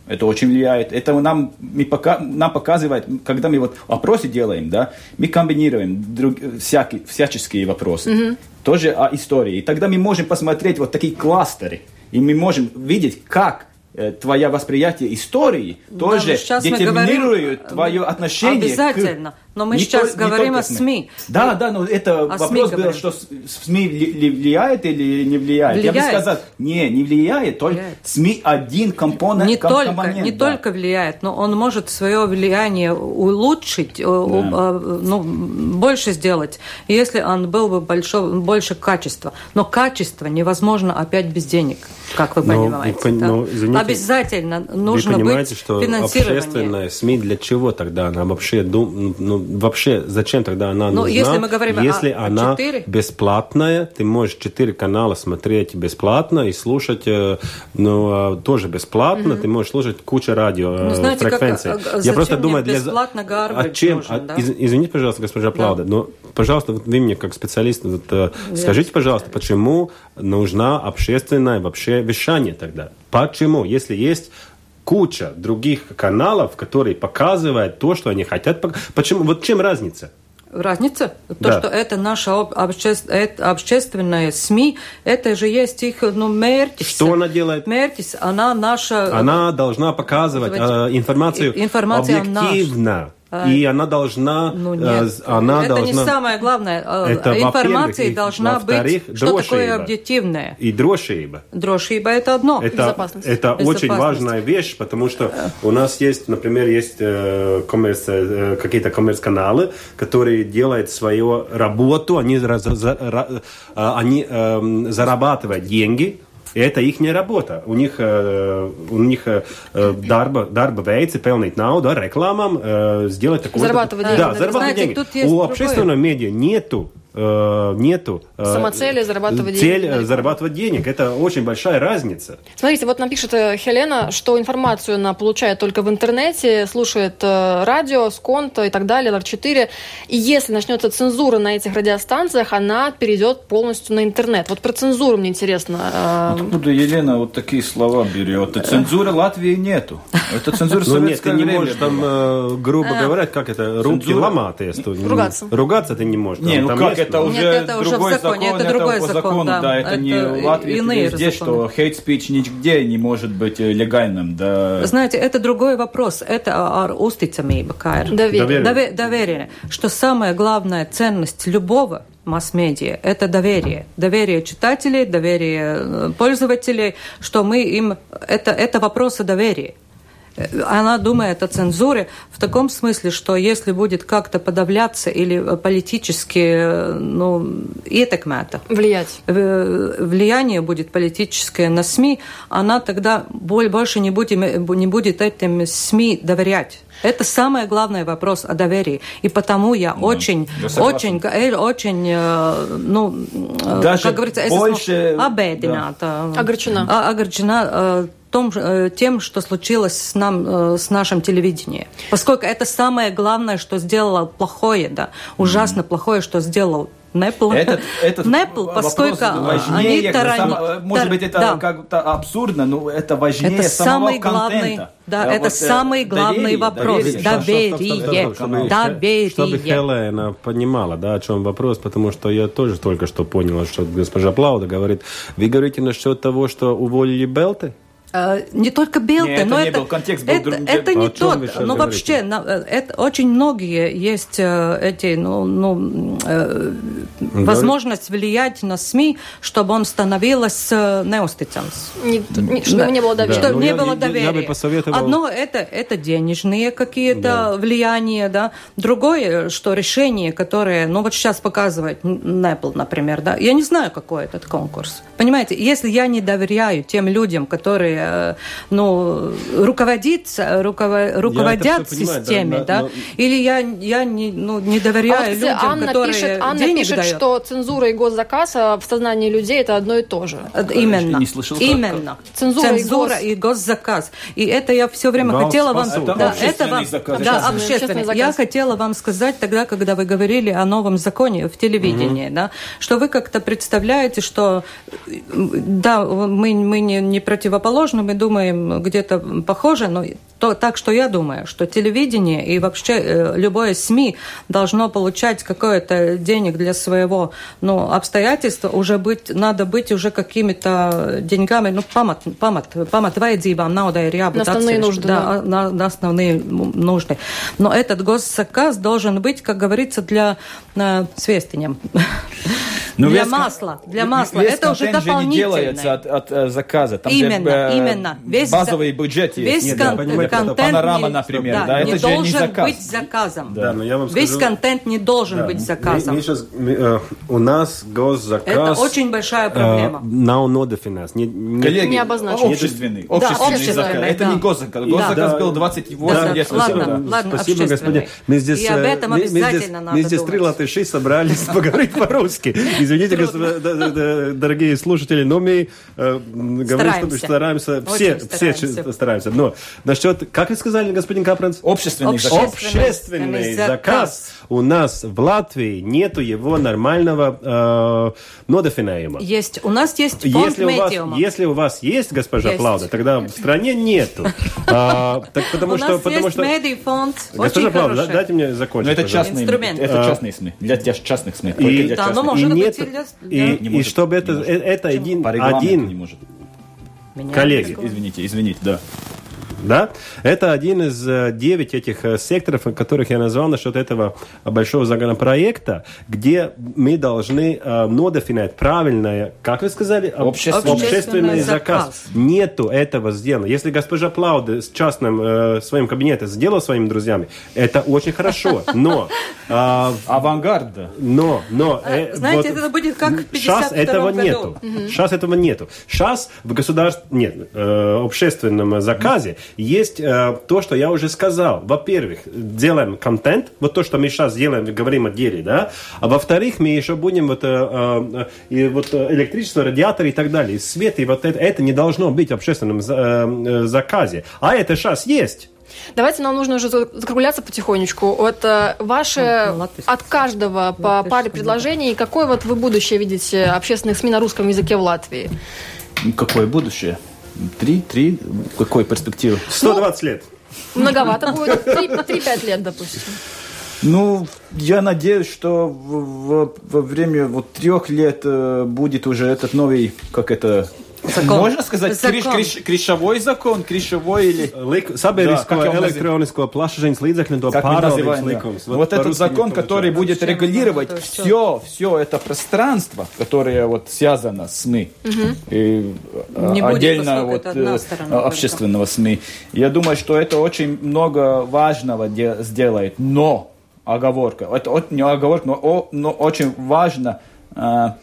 это очень влияет. Это нам, мы пока, нам показывает, когда мы вот вопросы делаем, да, мы комбинируем друг, всякие, всяческие вопросы. Mm-hmm. Тоже о истории. И тогда мы можем посмотреть вот такие кластеры. И мы можем видеть, как Э, твое восприятие истории тоже да, детерминирует твое отношение обязательно. Но мы не сейчас то, говорим о СМИ. Да, да, но это о вопрос СМИ был, что СМИ влияет или не влияет. влияет. Я бы сказал, не, не влияет, только влияет. СМИ один компонент. Не, только, компонент, не да. только влияет, но он может свое влияние улучшить, да. ну, больше сделать, если он был бы большого, больше качества. Но качество невозможно опять без денег, как вы но, понимаете. да? но, извините, Обязательно нужно вы понимаете, быть что общественная СМИ для чего тогда? Она вообще, ну, вообще зачем тогда она ну, нужна? Если мы говорим если о, она 4? бесплатная, ты можешь четыре канала смотреть бесплатно и слушать, э, ну, а, тоже бесплатно, mm-hmm. ты можешь слушать кучу радио ну, знаете, фреквенций. Как, Я просто думаю, для... бесплатно а чем? Нужен, а, да? из, извините, пожалуйста, госпожа Плауда, да. но, пожалуйста, вот вы мне как специалист, вот, э, скажите, пожалуйста, почему нужна общественное вообще вещание тогда? Почему? Если есть куча других каналов, которые показывают то, что они хотят. Почему? Вот чем разница? Разница? То, да. что это наша обще... это общественная СМИ, это же есть их ну, мертис. Что она делает? Мертис, она наша... Она должна показывать э, информацию, информацию объективно. И она должна... Ну, нет, она это должна, не самое главное. Это, Информация должна быть, что такое объективное. И дрошиба. Дрошиба – это одно. Это, Безопасность. это очень важная вещь, потому что у нас есть, например, есть э, коммерс, э, какие-то коммерс-каналы, которые делают свою работу, они, они э, зарабатывают деньги, и это их работа. У них, э, у них э, darba, darba veids pelnīt naudu ar reklāmām, э, сделать такое. Зарабатывать деньги. Да, зарабатывать деньги. У общественного медиа нету нету. Э, Самоцели зарабатывать цель денег. Цель зарабатывать денег. Это очень большая разница. Смотрите, вот нам пишет э, Хелена, что информацию она получает только в интернете, слушает радио, сконто и так далее, ЛР4. И если начнется цензура на этих радиостанциях, она перейдет полностью на интернет. Вот про цензуру мне интересно. Откуда Елена вот такие слова берет? Цензуры Латвии нету. Это цензура ну, нет, ты не можешь там, грубо а. говоря, как это, руки ломать. Ругаться. Ругаться ты не можешь. Не, ну как это уже Нет, это другой уже в законе, закон, это, другой закон, закону, да. да, это, это не Латвии, это везде, законы. что hate speech нигде не может быть э, легальным, да. Знаете, это другой вопрос, это uzticamība, kā Доверие. Доверие. Доверие. Что самая главная ценность любого масс-медиа – это доверие. Доверие читателей, доверие э, пользователей, что мы им… Это, это вопросы доверия она думает о цензуре в таком смысле, что если будет как-то подавляться или политически ну, ietekmēta, влиять. влияние будет политическое на СМИ, она тогда больше не будет, не будет этим СМИ доверять. Это самый главный вопрос о доверии. И потому я да, очень, я очень, очень, э, ну, э, Даже как говорится, больше... обедена. Да. Огорчена. А, огорчена э, том, э, тем, что случилось с, нам, э, с нашим телевидением. Поскольку это самое главное, что сделало плохое, да, ужасно mm-hmm. плохое, что сделал Непл. Этот, этот Непл, поскольку важнее, они тарани... Сам, может быть, это да. как-то абсурдно, но это важнее это самого самый главный, Да, а это вот, самый главный доверие, вопрос. Доверие. Доверие. Доверие. доверие. Чтобы Хелена понимала, да, о чем вопрос, потому что я тоже только что поняла, что госпожа Плауда говорит. Вы говорите насчет того, что уволили Белты? Э, не только Нет, но это, это, был, контекст был это, друг... это не тот, но говорите? вообще э, это, очень многие есть э, эти, ну, ну э, возможность влиять на СМИ, чтобы он становился неустицамс. Не, не, чтобы да. не было доверия. Чтобы не я, было доверия. Я, бы посоветовал... Одно это, это денежные какие-то да. влияния, да. Другое, что решение, которое, ну вот сейчас показывает Apple, например, да, я не знаю, какой этот конкурс. Понимаете, если я не доверяю тем людям, которые Э, ну, руководит, руковод, руководят системе, да, да, но... или я, я не, ну, не доверяю а вот, людям, Анна которые пишет, Анна денег пишет, дают. что цензура и госзаказ а в сознании людей это одно и то же. Э, именно. Не слышал, Именно. Цензура, Цензура и, гос... и госзаказ. И это я все время Вам хотела вам... Это да, это вам, заказ. Да, общественный. Я хотела вам сказать тогда, когда вы говорили о новом законе в телевидении, угу. да, что вы как-то представляете, что да, мы, мы не, не противоположны, возможно, мы думаем где-то похоже, но то, так что я думаю, что телевидение и вообще э, любое СМИ должно получать какое-то денег для своего ну, обстоятельства, уже быть, надо быть уже какими-то деньгами, ну, памат, памат, памат vajadzībām наудai ir jābūt на основные нужды, да, да. На, на основные нужды. Но этот госзаказ должен быть, как говорится, для э, свестенем. Ну, для вес, масла, для масла. Вес это уже дополнительное. не делается от, от, от э, заказа. Там именно, же, э, именно. Весь базовый бюджет весь есть. Кон- Нет, контент панорама, например, да, да, не это должен же не заказ. быть заказом. Да, но я вам весь контент не должен да. быть заказом. Мы, мы сейчас, мы, э, у нас госзаказ... Это очень большая проблема. Э, now not finance. Не, не, Коллеги, не обозначен. Общественный. Да, общественный, общественный заказ. Да. Это не госзаказ. Госзаказ да. был 28 да, лет ладно, да. ладно, Спасибо, господин. Мы здесь, И об этом мы, обязательно мы здесь, надо Мы здесь три латыши собрались поговорить по-русски. Извините, дорогие слушатели, но мы э, говорим, что стараемся. Все, все стараемся. Но насчет, как вы сказали, господин Капранц? Общественный заказ. Общественный заказ. У нас в Латвии нету его нормального э, нодофинаема. Есть. У нас есть фонд если у, вас, если у вас есть, госпожа есть. Плауда, тогда в стране нету. А, так потому у что, нас потому есть что... медиафонд. Госпожа Плауда, дайте мне закончить. Но это частный инструмент. Это а, частные СМИ. Для частных СМИ. И, для да, частных. и, нет, и, и чтобы это, это один, один не может. коллеги. Извините, извините, да. Да? Это один из э, девять этих э, секторов, которых я назвал насчет этого большого законопроекта, где мы должны э, нодофинать правильное, как вы сказали, общественный, общественный заказ. заказ. Нету этого сделано. Если госпожа Плауде с частным э, своим кабинетом сделала своими друзьями, это очень хорошо. Но... Э, Авангард, да. Но, но... Э, Знаете, вот, это будет как в 52 Сейчас этого году. нету. Угу. Сейчас этого нету. Сейчас в государственном... Нет, э, общественном заказе есть э, то, что я уже сказал. Во-первых, делаем контент, вот то, что мы сейчас делаем, говорим о деле, да. А во-вторых, мы еще будем вот, э, э, и вот электричество, радиаторы и так далее, свет, и вот это, это не должно быть в общественном э, э заказе. А это сейчас есть. Давайте нам нужно уже закругляться потихонечку. Вот э, ваши ну, от каждого по паре предложений, какое вот вы будущее видите общественных СМИ на русском языке в Латвии? Какое будущее? Три, три, какой перспективы? 120 ну, лет. Многовато будет. 3-5 лет, допустим. Ну, я надеюсь, что в, в, во время вот трех лет э, будет уже этот новый, как это, Закон. Можно сказать, закон. Криш, криш, кришовой закон, кришовой или... Лик, Sabiedrisko да, plašsaziņas līdzekļu to pārvaldības likums. Вот, вот этот закон, который будет регулировать все, все это пространство, которое вот связано с СМИ. Угу. И Не отдельно будет, вот э, общественного только. СМИ. Я думаю, что это очень много важного сделает, но оговорка, это не оговорка, но, но очень важно а,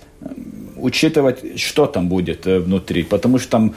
учитывать, что там будет э, внутри, потому что там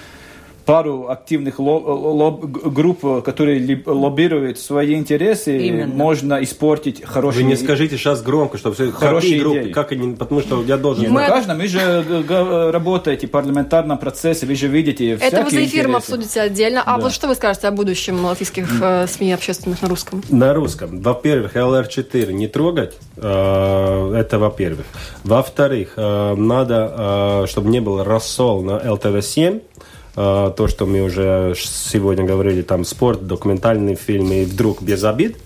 пару активных лоб, лоб, групп, которые лоббируют свои интересы, Именно. можно испортить хорошие... Вы не скажите сейчас громко, чтобы все хорошие группы, идеи. как они, потому что я должен... Нет, мы... каждом, вы же работаете в парламентарном процессе, вы же видите Это вы за эфиром обсудите отдельно. А да. вот что вы скажете о будущем латвийских э, СМИ общественных на русском? На русском. Во-первых, ЛР4 не трогать, э, это во-первых. Во-вторых, э, надо, чтобы не был рассол на ЛТВ-7, Э, то, что мы уже сегодня говорили, там спорт, документальные фильмы, и вдруг без обид,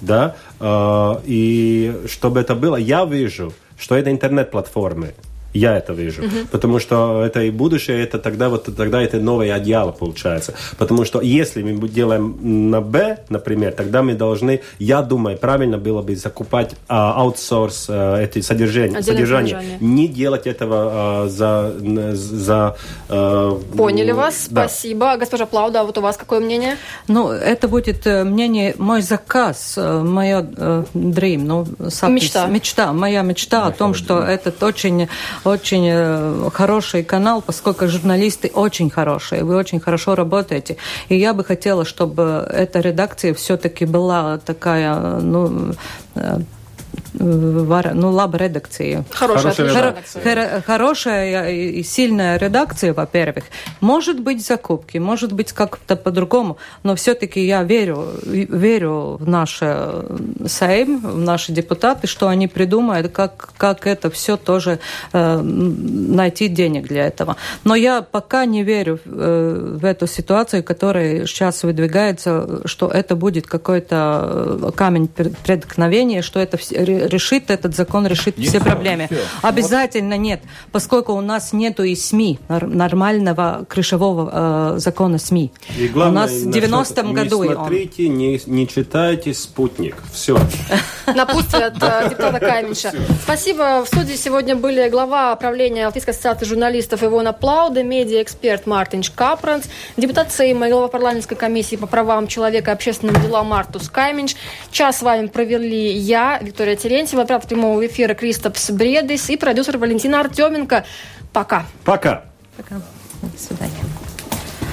да, э, и чтобы это было, я вижу, что это интернет-платформы, я это вижу. Угу. Потому что это и будущее, это тогда вот тогда это новое одеяло получается. Потому что если мы делаем на Б, например, тогда мы должны, я думаю, правильно было бы закупать а, аутсорс а, эти содержания, содержание. содержание. Не делать этого а, за... за а, Поняли вас, да. спасибо. Госпожа Плауда, а вот у вас какое мнение? Ну, это будет мнение, мой заказ, моя dream, ну, мечта. мечта, моя мечта о том, что этот очень очень э, хороший канал, поскольку журналисты очень хорошие, вы очень хорошо работаете. И я бы хотела, чтобы эта редакция все-таки была такая, ну, э, var, nu, laba redakcija. Хорошая, хорошая, редакция. хорошая и сильная редакция, во-первых. Может быть, закупки, может быть, как-то по-другому, но все-таки я верю, верю в наш Сейм, в наши депутаты, что они придумают, как, как это все тоже э, найти денег для этого. Но я пока не верю э, в эту ситуацию, которая сейчас выдвигается, что это будет какой-то э, камень преткновения, что это решит, этот закон решит не все, все проблемы. Все. Обязательно вот. нет, поскольку у нас нету и СМИ, нормального крышевого э, закона СМИ. И главное, у нас в 90-м году не смотрите, он. не, не читайте «Спутник». Все. Напутствие от э, депутата Каменша. Спасибо. В студии сегодня были глава правления Латвийской ассоциации журналистов Ивона Плауда, медиа-эксперт Мартин Капранц, депутат Сейма и глава парламентской комиссии по правам человека и общественным делам Мартус Каменш. Час с вами провели я, Виктория Терентьева, оператор прямого эфира Кристопс Бредис и продюсер Валентина Артеменко. Пока. Пока. Пока. До свидания.